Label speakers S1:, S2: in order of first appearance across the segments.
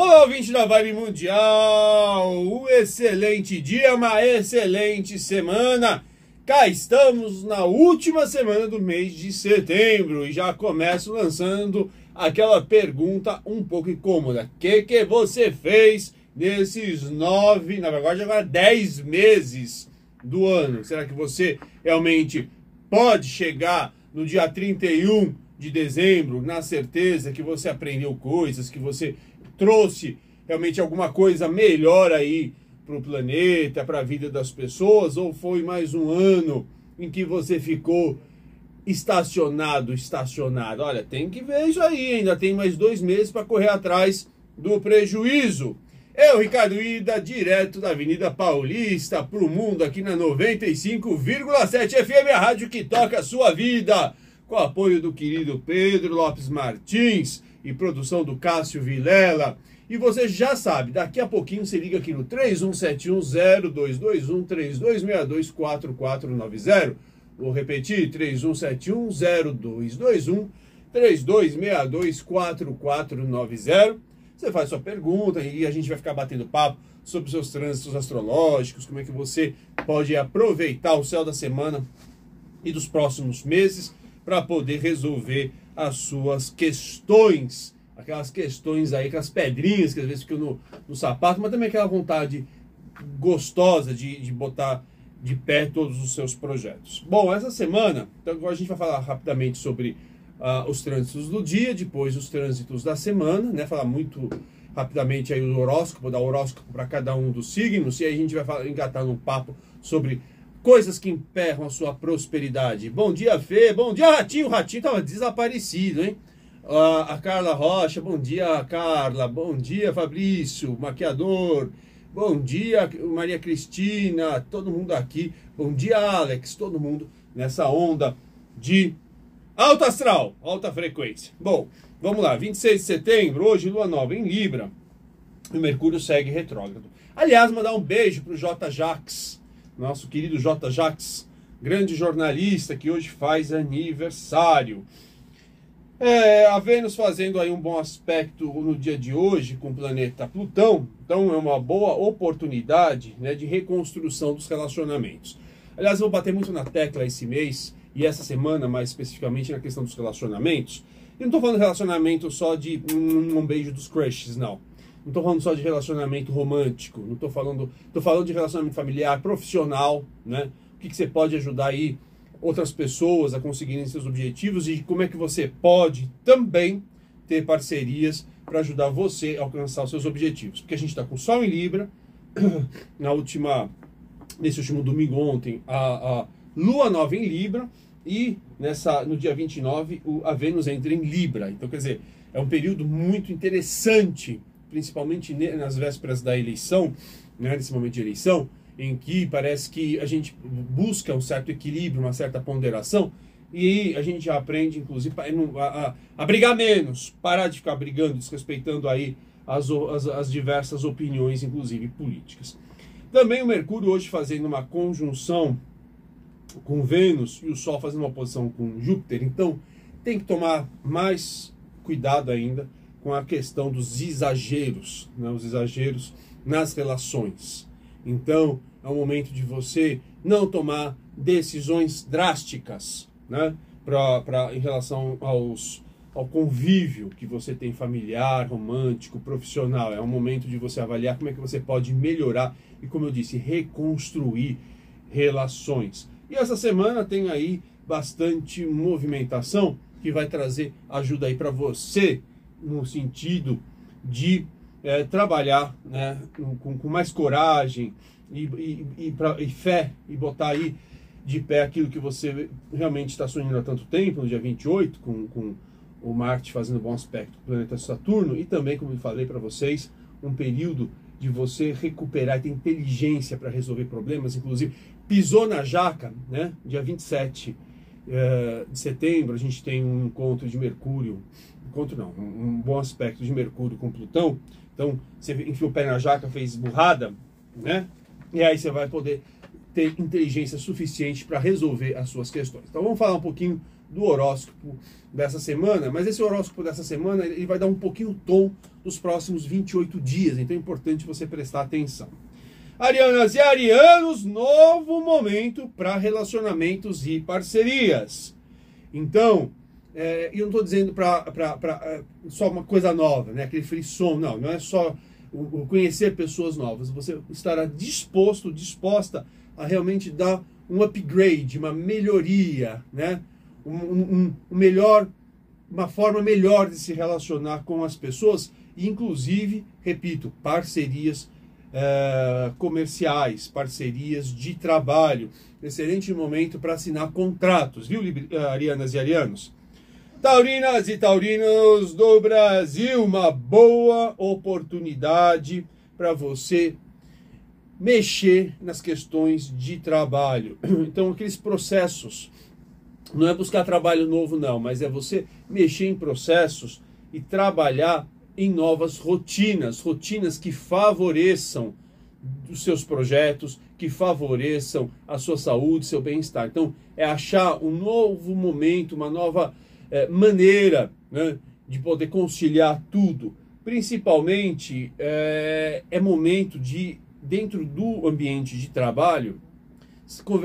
S1: Olá, ouvinte da Vibe Mundial! Um excelente dia, uma excelente semana! Cá estamos na última semana do mês de setembro e já começo lançando aquela pergunta um pouco incômoda. O que, que você fez nesses nove, na verdade agora dez meses do ano? Será que você realmente pode chegar no dia 31 de dezembro na certeza que você aprendeu coisas, que você trouxe realmente alguma coisa melhor aí para o planeta, para a vida das pessoas, ou foi mais um ano em que você ficou estacionado, estacionado? Olha, tem que ver isso aí, ainda tem mais dois meses para correr atrás do prejuízo. Eu, Ricardo Ida, direto da Avenida Paulista para o mundo aqui na 95,7 FM, a rádio que toca a sua vida, com apoio do querido Pedro Lopes Martins e produção do Cássio Vilela. E você já sabe, daqui a pouquinho você liga aqui no 31710221 32624490. Vou repetir, 31710221 32624490. Você faz sua pergunta e a gente vai ficar batendo papo sobre os seus trânsitos astrológicos, como é que você pode aproveitar o céu da semana e dos próximos meses para poder resolver as suas questões, aquelas questões aí, aquelas pedrinhas que às vezes ficam no, no sapato, mas também aquela vontade gostosa de, de botar de pé todos os seus projetos. Bom, essa semana, então agora a gente vai falar rapidamente sobre uh, os trânsitos do dia, depois os trânsitos da semana, né? Falar muito rapidamente aí o horóscopo, dar horóscopo para cada um dos signos, e aí a gente vai falar, engatar num papo sobre coisas que emperram a sua prosperidade. Bom dia, Fê. Bom dia, Ratinho. O Ratinho tava desaparecido, hein? Uh, a Carla Rocha. Bom dia, Carla. Bom dia, Fabrício, maquiador. Bom dia, Maria Cristina. Todo mundo aqui. Bom dia, Alex. Todo mundo nessa onda de alta astral, alta frequência. Bom, vamos lá. 26 de setembro, hoje, lua nova em Libra. O Mercúrio segue retrógrado. Aliás, mandar um beijo pro J. Jax nosso querido J. Jacques, grande jornalista que hoje faz aniversário. É, a Vênus fazendo aí um bom aspecto no dia de hoje com o planeta Plutão, então é uma boa oportunidade né, de reconstrução dos relacionamentos. Aliás, vou bater muito na tecla esse mês e essa semana, mais especificamente na questão dos relacionamentos. Eu não estou falando relacionamento só de um, um beijo dos crushes, não. Não estou falando só de relacionamento romântico, não estou falando, tô falando de relacionamento familiar, profissional, né? O que, que você pode ajudar aí outras pessoas a conseguirem seus objetivos e como é que você pode também ter parcerias para ajudar você a alcançar os seus objetivos. Porque a gente está com Sol em Libra, na última, nesse último domingo ontem, a, a Lua Nova em Libra e nessa, no dia 29 o, a Vênus entra em Libra. Então, quer dizer, é um período muito interessante principalmente nas vésperas da eleição, né, nesse momento de eleição, em que parece que a gente busca um certo equilíbrio, uma certa ponderação, e a gente já aprende, inclusive, a, a, a brigar menos, parar de ficar brigando, desrespeitando aí as, as, as diversas opiniões, inclusive políticas. Também o Mercúrio hoje fazendo uma conjunção com Vênus e o Sol fazendo uma oposição com Júpiter, então tem que tomar mais cuidado ainda com a questão dos exageros, né? os exageros nas relações. Então, é o momento de você não tomar decisões drásticas né? pra, pra, em relação aos, ao convívio que você tem familiar, romântico, profissional. É um momento de você avaliar como é que você pode melhorar e, como eu disse, reconstruir relações. E essa semana tem aí bastante movimentação que vai trazer ajuda aí para você no sentido de é, trabalhar né, com, com, mais coragem e, e, e, pra, e, fé e botar aí de pé aquilo que você realmente está sonhando há tanto tempo, no dia 28, com, com o Marte fazendo bom aspecto com o planeta Saturno, e também, como eu falei para vocês, um período de você recuperar e ter inteligência para resolver problemas, inclusive pisou na jaca, né? Dia 27 é, de setembro, a gente tem um encontro de Mercúrio encontro não, um, bom aspecto de Mercúrio com Plutão. Então, você enfia o pé na jaca, fez burrada, né? E aí você vai poder ter inteligência suficiente para resolver as suas questões. Então, vamos falar um pouquinho do horóscopo dessa semana, mas esse horóscopo dessa semana ele vai dar um pouquinho o tom dos próximos 28 dias, então é importante você prestar atenção. Arianas e arianos, novo momento para relacionamentos e parcerias. Então, é, eu não estou dizendo para é, só uma coisa nova, né? aquele frisson, não, não é só o, o conhecer pessoas novas, você estará disposto, disposta a realmente dar um upgrade, uma melhoria, né? um, um, um melhor, uma forma melhor de se relacionar com as pessoas, inclusive, repito, parcerias é, comerciais, parcerias de trabalho. Excelente momento para assinar contratos, viu, Arianas e Arianos? Taurinas e taurinos do Brasil, uma boa oportunidade para você mexer nas questões de trabalho. Então, aqueles processos, não é buscar trabalho novo, não, mas é você mexer em processos e trabalhar em novas rotinas, rotinas que favoreçam os seus projetos, que favoreçam a sua saúde, seu bem-estar. Então, é achar um novo momento, uma nova é, maneira né, de poder conciliar tudo. Principalmente é, é momento de, dentro do ambiente de trabalho,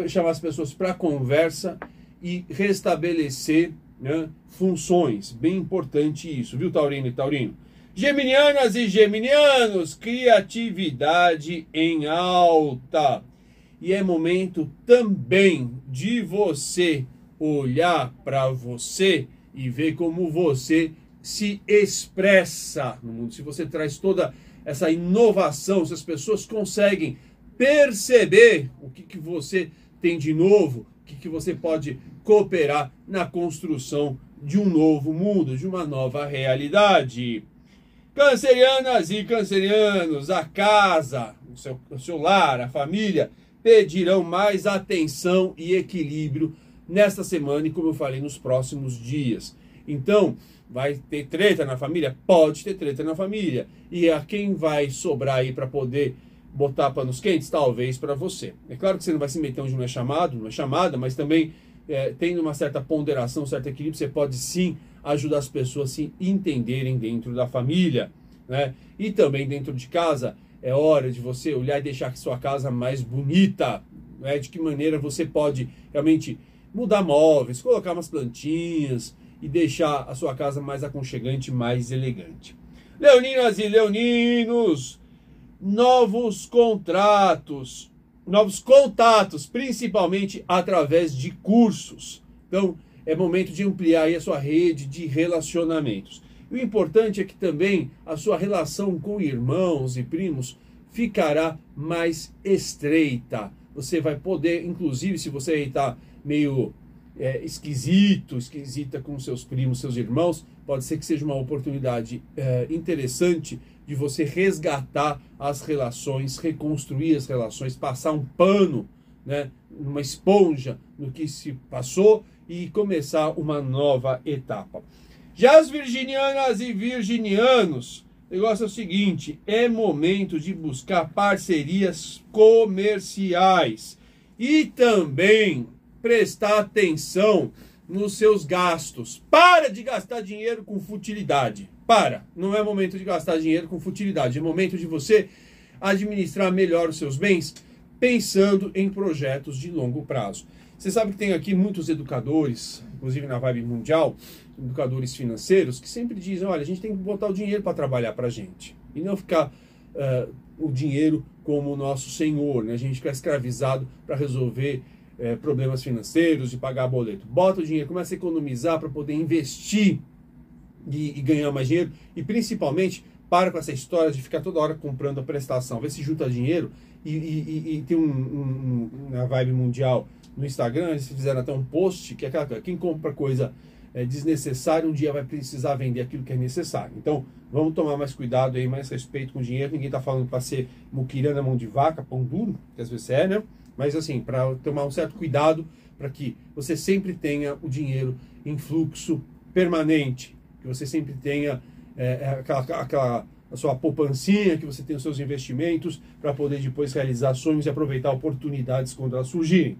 S1: chamar as pessoas para conversa e restabelecer né, funções. Bem importante isso, viu, Taurino e Taurino? Geminianas e geminianos, criatividade em alta. E é momento também de você olhar para você e ver como você se expressa no mundo. Se você traz toda essa inovação, se as pessoas conseguem perceber o que, que você tem de novo, o que, que você pode cooperar na construção de um novo mundo, de uma nova realidade. Cancerianas e cancerianos, a casa, o seu, o seu lar, a família pedirão mais atenção e equilíbrio nesta semana e, como eu falei, nos próximos dias. Então, vai ter treta na família? Pode ter treta na família. E a quem vai sobrar aí para poder botar panos quentes? Talvez para você. É claro que você não vai se meter onde não é chamado, não é chamada, mas também é, tendo uma certa ponderação, um certo equilíbrio, você pode sim ajudar as pessoas a se entenderem dentro da família. Né? E também dentro de casa, é hora de você olhar e deixar sua casa mais bonita. Né? De que maneira você pode realmente mudar móveis, colocar umas plantinhas e deixar a sua casa mais aconchegante, mais elegante. Leoninas e leoninos, novos contratos, novos contatos, principalmente através de cursos. Então, é momento de ampliar a sua rede de relacionamentos. E o importante é que também a sua relação com irmãos e primos ficará mais estreita. Você vai poder, inclusive, se você está meio é, esquisito, esquisita com seus primos, seus irmãos, pode ser que seja uma oportunidade é, interessante de você resgatar as relações, reconstruir as relações, passar um pano, né, uma esponja no que se passou e começar uma nova etapa. Já as virginianas e virginianos, o negócio é o seguinte: é momento de buscar parcerias comerciais e também prestar atenção nos seus gastos. Para de gastar dinheiro com futilidade. Para. Não é momento de gastar dinheiro com futilidade. É momento de você administrar melhor os seus bens pensando em projetos de longo prazo. Você sabe que tem aqui muitos educadores, inclusive na Vibe Mundial, educadores financeiros, que sempre dizem: olha, a gente tem que botar o dinheiro para trabalhar para a gente. E não ficar uh, o dinheiro como o nosso senhor, né? a gente ficar escravizado para resolver é, problemas financeiros, de pagar boleto. Bota o dinheiro, começa a economizar para poder investir e, e, ganhar mais dinheiro. E principalmente, para com essa história de ficar toda hora comprando a prestação. Vê se junta dinheiro e, e, e tem um, um, um, na vibe mundial no Instagram, eles fizeram até um post que é aquela quem compra coisa é, desnecessária, um dia vai precisar vender aquilo que é necessário. Então, vamos tomar mais cuidado aí, mais respeito com o dinheiro. Ninguém está falando para ser muquirana, mão de vaca, pão duro, que às vezes é, né? Mas assim, para tomar um certo cuidado para que você sempre tenha o dinheiro em fluxo permanente, que você sempre tenha é, é aquela, aquela a sua poupancinha, que você tenha os seus investimentos para poder depois realizar sonhos e aproveitar oportunidades quando elas surgirem.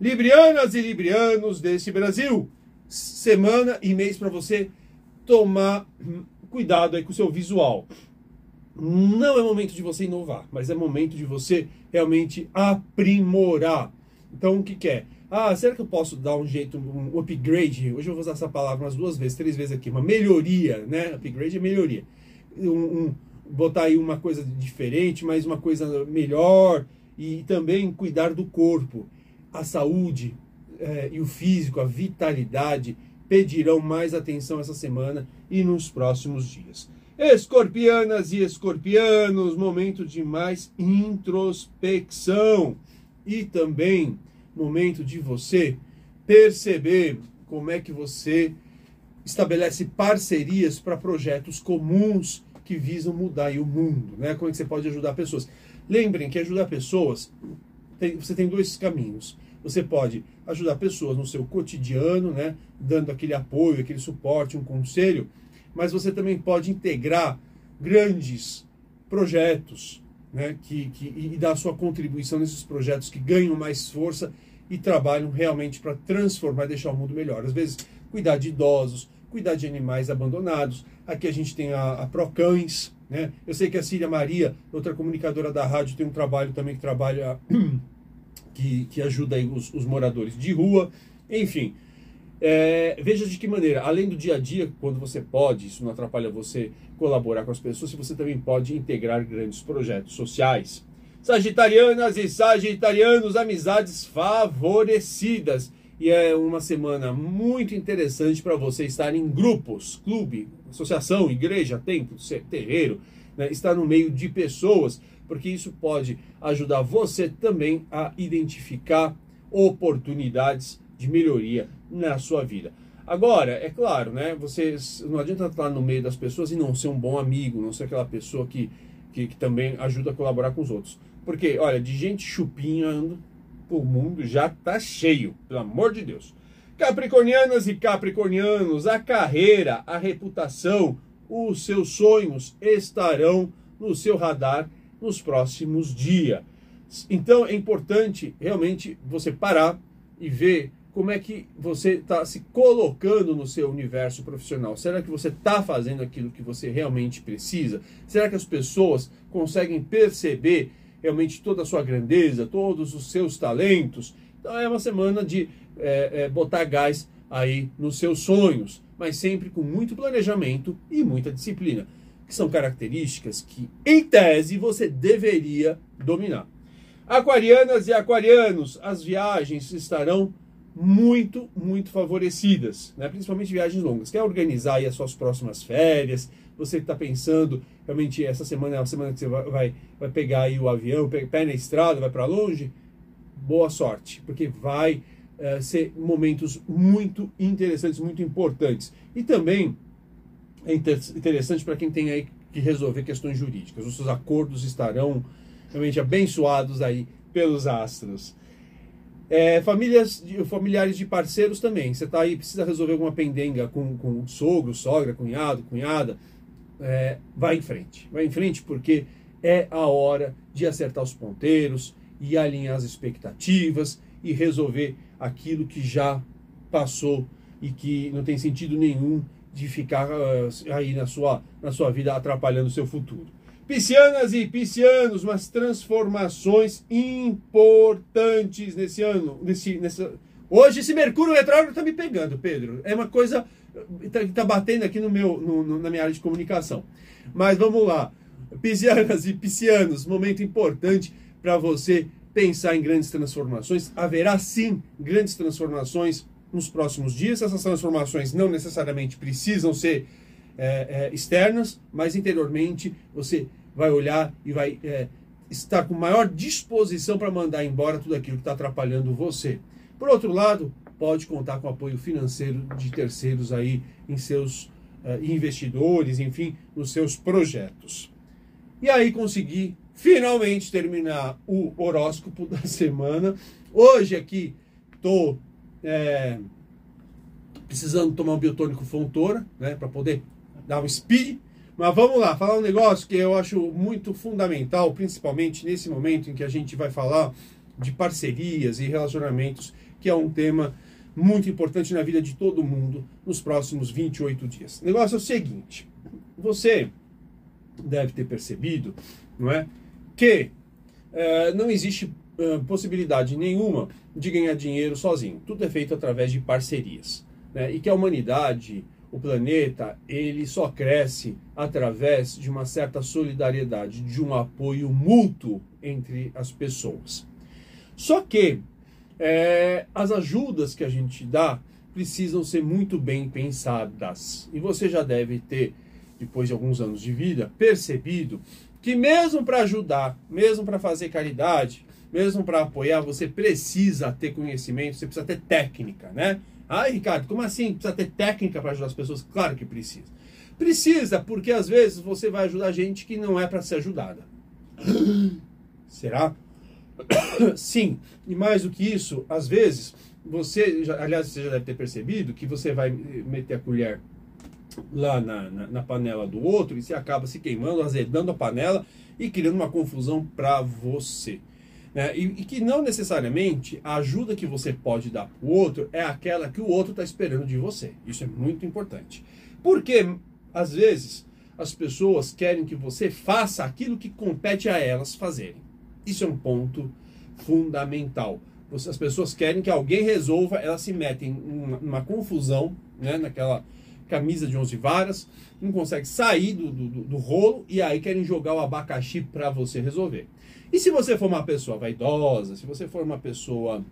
S1: Librianas e librianos desse Brasil, semana e mês para você tomar cuidado aí com o seu visual. Não é momento de você inovar, mas é momento de você realmente aprimorar. Então, o que, que é? Ah, será que eu posso dar um jeito, um upgrade? Hoje eu vou usar essa palavra umas duas vezes, três vezes aqui. Uma melhoria, né? Upgrade é melhoria. Um, um, botar aí uma coisa diferente, mas uma coisa melhor. E também cuidar do corpo. A saúde é, e o físico, a vitalidade pedirão mais atenção essa semana e nos próximos dias. Escorpianas e escorpianos, momento de mais introspecção e também momento de você perceber como é que você estabelece parcerias para projetos comuns que visam mudar o mundo, né? Como é que você pode ajudar pessoas? Lembrem que ajudar pessoas, tem, você tem dois caminhos. Você pode ajudar pessoas no seu cotidiano, né? Dando aquele apoio, aquele suporte, um conselho, mas você também pode integrar grandes projetos, né? Que, que, e dar sua contribuição nesses projetos que ganham mais força e trabalham realmente para transformar deixar o mundo melhor. Às vezes, cuidar de idosos, cuidar de animais abandonados. Aqui a gente tem a, a Procães, né? Eu sei que a Cília Maria, outra comunicadora da rádio, tem um trabalho também que trabalha, que, que ajuda os, os moradores de rua. Enfim, é, veja de que maneira, além do dia a dia, quando você pode, isso não atrapalha você colaborar com as pessoas, você também pode integrar grandes projetos sociais. Sagitarianas e sagitarianos, amizades favorecidas. E é uma semana muito interessante para você estar em grupos, clube, associação, igreja, templo, terreiro, né? estar no meio de pessoas, porque isso pode ajudar você também a identificar oportunidades de melhoria na sua vida. Agora, é claro, né? Você não adianta estar no meio das pessoas e não ser um bom amigo, não ser aquela pessoa que, que, que também ajuda a colaborar com os outros. Porque, olha, de gente chupinhando, o mundo já tá cheio, pelo amor de Deus. Capricornianas e capricornianos, a carreira, a reputação, os seus sonhos estarão no seu radar nos próximos dias. Então é importante realmente você parar e ver como é que você está se colocando no seu universo profissional. Será que você está fazendo aquilo que você realmente precisa? Será que as pessoas conseguem perceber realmente toda a sua grandeza, todos os seus talentos. Então é uma semana de é, é, botar gás aí nos seus sonhos, mas sempre com muito planejamento e muita disciplina, que são características que, em tese, você deveria dominar. Aquarianas e aquarianos, as viagens estarão muito, muito favorecidas, né? principalmente viagens longas. Quer organizar as suas próximas férias, você está pensando, realmente essa semana é a semana que você vai, vai, vai pegar o avião, pé na estrada, vai para longe, boa sorte, porque vai uh, ser momentos muito interessantes, muito importantes. E também é interessante para quem tem aí que resolver questões jurídicas. Os seus acordos estarão realmente abençoados aí pelos astros. É, famílias, familiares de parceiros também. Você está aí, precisa resolver alguma pendenga com, com sogro, sogra, cunhado, cunhada é, vai em frente. Vai em frente porque é a hora de acertar os ponteiros e alinhar as expectativas e resolver aquilo que já passou e que não tem sentido nenhum de ficar uh, aí na sua, na sua vida atrapalhando o seu futuro. Piscianas e piscianos, umas transformações importantes nesse ano. Nesse, nessa... Hoje esse Mercúrio retrógrado está me pegando, Pedro. É uma coisa está tá batendo aqui no meu, no, no, na minha área de comunicação. Mas vamos lá. Piscianas e piscianos, momento importante para você pensar em grandes transformações. Haverá sim grandes transformações nos próximos dias. Essas transformações não necessariamente precisam ser é, é, externas, mas interiormente você vai olhar e vai é, estar com maior disposição para mandar embora tudo aquilo que está atrapalhando você. Por outro lado, pode contar com apoio financeiro de terceiros aí em seus uh, investidores, enfim, nos seus projetos. E aí consegui finalmente terminar o horóscopo da semana. Hoje aqui tô é, precisando tomar um biotônico Fontoura, né, para poder dar um speed. Mas vamos lá, falar um negócio que eu acho muito fundamental, principalmente nesse momento em que a gente vai falar de parcerias e relacionamentos, que é um tema muito importante na vida de todo mundo nos próximos 28 dias. O negócio é o seguinte: você deve ter percebido, não é, que é, não existe possibilidade nenhuma de ganhar dinheiro sozinho. Tudo é feito através de parcerias, né? E que a humanidade, o planeta, ele só cresce através de uma certa solidariedade, de um apoio mútuo entre as pessoas. Só que é, as ajudas que a gente dá precisam ser muito bem pensadas. E você já deve ter, depois de alguns anos de vida, percebido que mesmo para ajudar, mesmo para fazer caridade, mesmo para apoiar, você precisa ter conhecimento, você precisa ter técnica, né? Ai, Ricardo, como assim? Precisa ter técnica para ajudar as pessoas? Claro que precisa. Precisa, porque às vezes você vai ajudar gente que não é para ser ajudada. Será? Sim, e mais do que isso, às vezes, você, aliás, você já deve ter percebido que você vai meter a colher lá na, na, na panela do outro e você acaba se queimando, azedando a panela e criando uma confusão para você. Né? E, e, que não necessariamente a ajuda que você pode dar para o outro é aquela que o outro está esperando de você. Isso é muito importante. Porque, às vezes, as pessoas querem que você faça aquilo que compete a elas fazerem. Isso é um ponto fundamental. As pessoas querem que alguém resolva, elas se metem numa, numa confusão, né, naquela camisa de 11 varas, não consegue sair do, do, do rolo e aí querem jogar o abacaxi para você resolver. E se você for uma pessoa vaidosa, se você for uma pessoa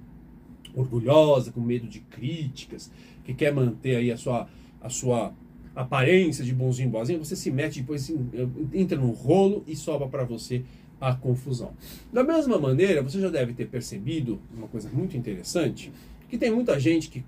S1: orgulhosa, com medo de críticas, que quer manter aí a sua, a sua aparência de bonzinho, boazinho, você se mete depois entra no rolo e sobra para você a confusão. Da mesma maneira, você já deve ter percebido uma coisa muito interessante, que tem muita gente que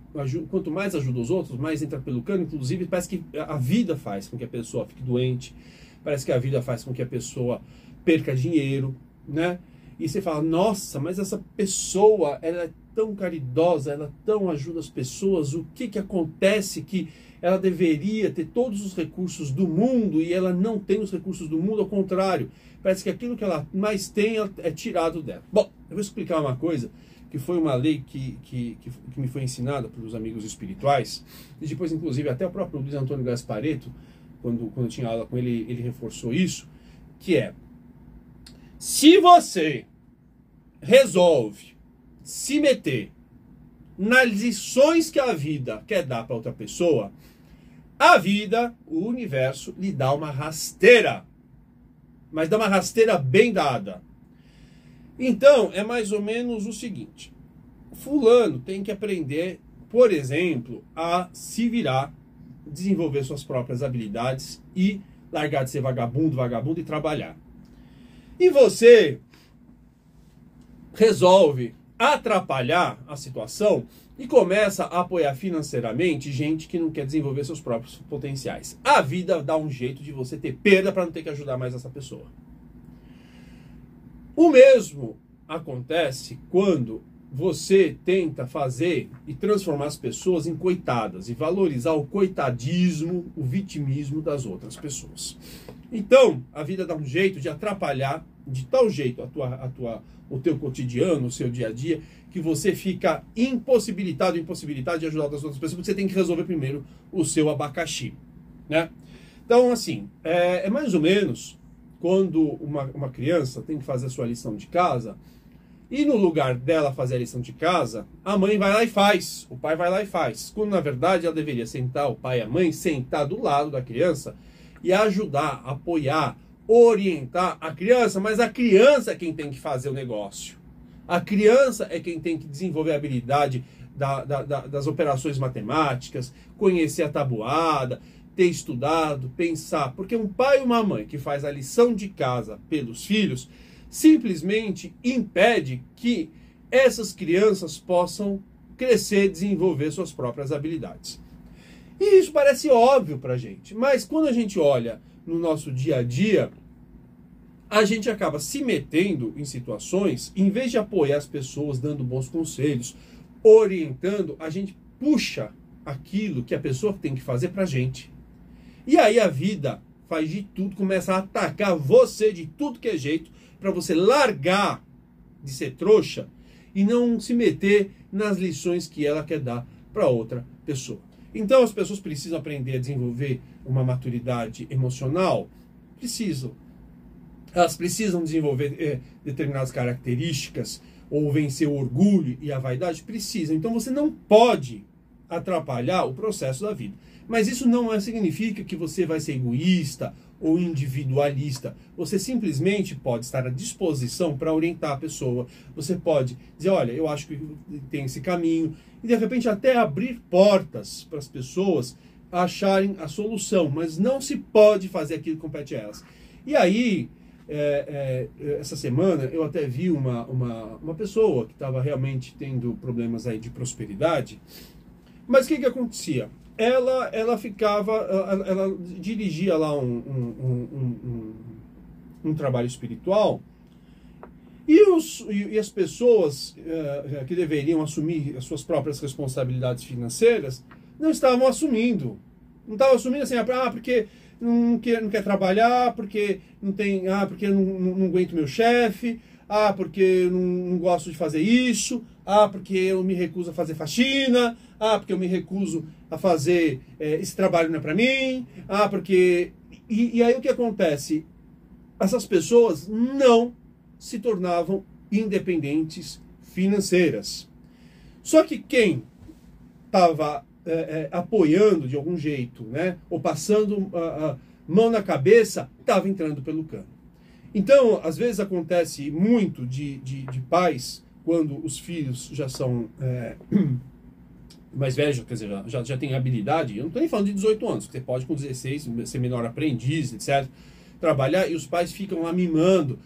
S1: quanto mais ajuda os outros, mais entra pelo cano, inclusive parece que a vida faz com que a pessoa fique doente, parece que a vida faz com que a pessoa perca dinheiro, né? E você fala, nossa, mas essa pessoa, ela é tão caridosa, ela tão ajuda as pessoas, o que que acontece que ela deveria ter todos os recursos do mundo e ela não tem os recursos do mundo, ao contrário, parece que aquilo que ela mais tem é tirado dela. Bom, eu vou explicar uma coisa que foi uma lei que, que, que, que me foi ensinada pelos amigos espirituais, e depois, inclusive, até o próprio Luiz Antônio Gaspareto, quando, quando eu tinha aula com ele, ele reforçou isso, que é, se você resolve se meter nas lições que a vida quer dar para outra pessoa, a vida, o universo, lhe dá uma rasteira. Mas dá uma rasteira bem dada. Então, é mais ou menos o seguinte: Fulano tem que aprender, por exemplo, a se virar, desenvolver suas próprias habilidades e largar de ser vagabundo, vagabundo e trabalhar. E você resolve atrapalhar a situação e começa a apoiar financeiramente gente que não quer desenvolver seus próprios potenciais. A vida dá um jeito de você ter perda para não ter que ajudar mais essa pessoa. O mesmo acontece quando você tenta fazer e transformar as pessoas em coitadas e valorizar o coitadismo, o vitimismo das outras pessoas. Então, a vida dá um jeito de atrapalhar de tal jeito a tua, a tua, o teu cotidiano, o seu dia a dia, que você fica impossibilitado, impossibilitado de ajudar as outras pessoas, porque você tem que resolver primeiro o seu abacaxi, né? Então, assim, é, é mais ou menos quando uma, uma criança tem que fazer a sua lição de casa, e no lugar dela fazer a lição de casa, a mãe vai lá e faz, o pai vai lá e faz. Quando na verdade ela deveria sentar, o pai e a mãe, sentar do lado da criança e ajudar, apoiar, orientar a criança, mas a criança é quem tem que fazer o negócio. A criança é quem tem que desenvolver a habilidade da, da, da, das operações matemáticas, conhecer a tabuada, ter estudado, pensar. Porque um pai e uma mãe que faz a lição de casa pelos filhos simplesmente impede que essas crianças possam crescer, desenvolver suas próprias habilidades. E isso parece óbvio para a gente, mas quando a gente olha no nosso dia a dia, a gente acaba se metendo em situações, em vez de apoiar as pessoas, dando bons conselhos, orientando, a gente puxa aquilo que a pessoa tem que fazer para a gente. E aí a vida faz de tudo, começa a atacar você de tudo que é jeito, para você largar de ser trouxa e não se meter nas lições que ela quer dar para outra pessoa. Então as pessoas precisam aprender a desenvolver uma maturidade emocional, precisam. Elas precisam desenvolver eh, determinadas características ou vencer o orgulho e a vaidade, precisam. Então você não pode atrapalhar o processo da vida. Mas isso não é, significa que você vai ser egoísta ou individualista. Você simplesmente pode estar à disposição para orientar a pessoa. Você pode dizer, olha, eu acho que tem esse caminho. E de repente até abrir portas para as pessoas acharem a solução. Mas não se pode fazer aquilo que compete a elas. E aí, é, é, essa semana, eu até vi uma, uma, uma pessoa que estava realmente tendo problemas aí de prosperidade. Mas o que, que acontecia? Ela, ela ficava, ela, ela dirigia lá um, um, um, um, trabalho espiritual e, os, e as pessoas uh, que deveriam assumir as suas próprias responsabilidades financeiras não estavam assumindo. Não estavam assumindo assim, ah, porque não quer, não quer trabalhar, porque não tem, ah, porque não, não, não aguento meu chefe, ah, porque eu não, não gosto de fazer isso, ah, porque eu me recuso a fazer faxina, ah, porque eu me recuso a fazer é, esse trabalho não é para mim. Ah, porque. E, e aí o que acontece? Essas pessoas não se tornavam independentes financeiras. Só que quem estava é, é, apoiando de algum jeito, né, ou passando a, a mão na cabeça, estava entrando pelo cano. Então, às vezes acontece muito de, de, de pais, quando os filhos já são é, mais velho, quer dizer, já, já tem habilidade, eu não estou nem falando de 18 anos, você pode com 16 ser menor aprendiz, etc., trabalhar e os pais ficam lá mimando,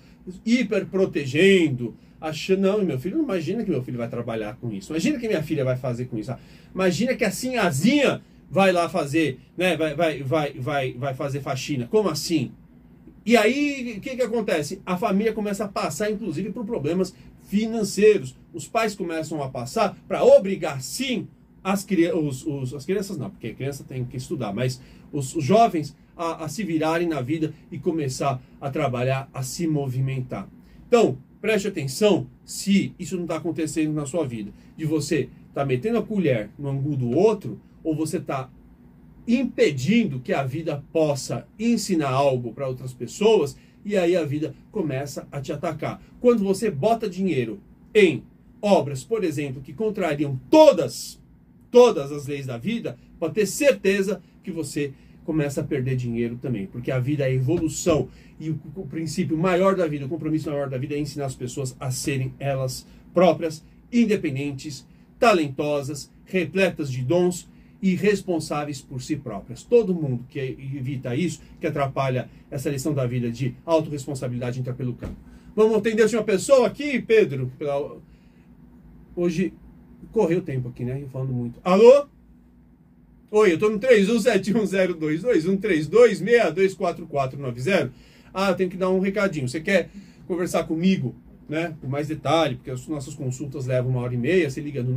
S1: hiper protegendo, achando, não, meu filho, não imagina que meu filho vai trabalhar com isso, imagina que minha filha vai fazer com isso, imagina que a Zinha vai lá fazer, né, vai, vai, vai, vai, vai fazer faxina, como assim? E aí, o que, que acontece? A família começa a passar, inclusive, por problemas financeiros. Os pais começam a passar para obrigar, sim, as, os, os, as crianças não, porque a criança tem que estudar, mas os, os jovens a, a, se virarem na vida e começar a trabalhar, a se movimentar. Então, preste atenção se isso não está acontecendo na sua vida, de você estar tá metendo a colher no angu do outro, ou você está impedindo que a vida possa ensinar algo para outras pessoas, e aí a vida começa a te atacar. Quando você bota dinheiro em obras, por exemplo, que contrariam todas todas as leis da vida, pode ter certeza que você começa a perder dinheiro também, porque a vida é evolução e o, o, princípio maior da vida, o compromisso maior da vida é ensinar as pessoas a serem elas próprias, independentes, talentosas, repletas de dons e responsáveis por si próprias. Todo mundo que evita isso, que atrapalha essa lição da vida de autorresponsabilidade, entra pelo campo. Vamos atender uma pessoa aqui, Pedro? Hoje Correu o tempo aqui, né? Falando muito. Alô? Oi, eu tô no 3171022132624490. Ah, eu tenho que dar um recadinho. Você quer conversar comigo, né? Com mais detalhe, porque as nossas consultas levam uma hora e meia. Você liga no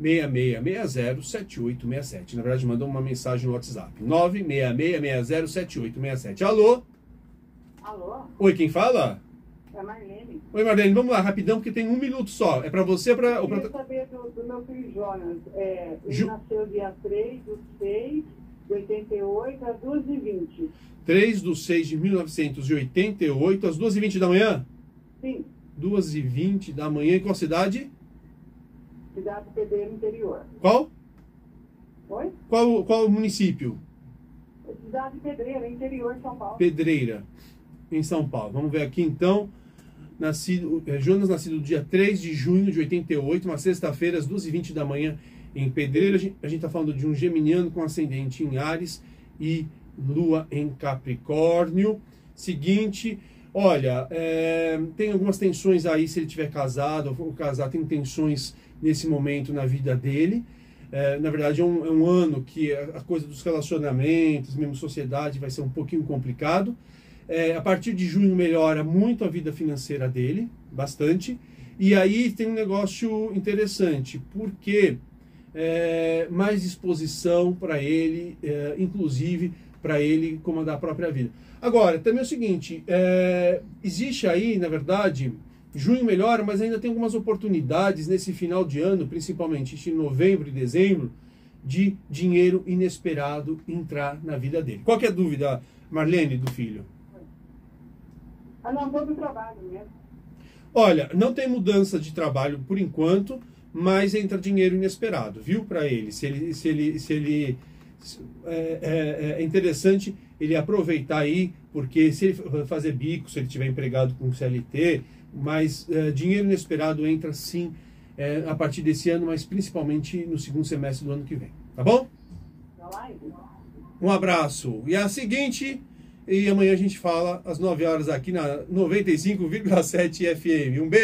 S1: 966607867. Na verdade, manda uma mensagem no WhatsApp. 966607867. Alô?
S2: Alô?
S1: Oi, quem fala?
S2: É Marlene.
S1: Oi, Marlene, vamos lá, rapidão, porque tem um minuto só. É para você ou para...
S2: Eu queria saber do, do, meu filho Jonas. É, ele Ju... nasceu dia 3 do 6 de 88 às 2h20.
S1: 3 do 6 de 1988 às 2h20 da manhã?
S2: Sim.
S1: 2h20 da manhã. Em qual cidade?
S2: Cidade Pedreira Interior.
S1: Qual?
S2: Oi?
S1: Qual, qual município?
S2: Cidade Pedreira, interior de São Paulo.
S1: Pedreira, em São Paulo. Vamos ver aqui então nascido, é, Jonas nascido dia 3 de junho de 88, uma sexta-feira, às 2h20 da manhã, em Pedreira. A gente está falando de um geminiano com ascendente em Ares e lua em Capricórnio. Seguinte, olha, é, tem algumas tensões aí se ele tiver casado ou casar, tem tensões nesse momento na vida dele. É, na verdade, é um, é um, ano que a coisa dos relacionamentos, mesmo sociedade, vai ser um pouquinho complicado. É, a partir de junho melhora muito a vida financeira dele, bastante. E aí tem um negócio interessante, porque é, mais disposição para ele, é, inclusive para ele comandar a própria vida. Agora, também é o seguinte: é, existe aí, na verdade, Junho melhora, mas ainda tem algumas oportunidades nesse final de ano, principalmente em novembro e dezembro, de dinheiro inesperado entrar na vida dele. Qual que é a dúvida, Marlene, do filho?
S2: Ah, não, todo trabalho mesmo.
S1: Olha, não tem mudança de trabalho por enquanto, mas entra dinheiro inesperado, viu? Para ele, se ele, se ele, se ele é, é, interessante ele aproveitar aí, porque se ele fazer bico, se ele tiver empregado com CLT, mas é, dinheiro inesperado entra sim é, a partir desse ano, mas principalmente no segundo semestre do ano que vem. Tá bom? Um abraço. E a seguinte, e amanhã a gente fala às 9 horas aqui na 95,7 FM. Um beijo.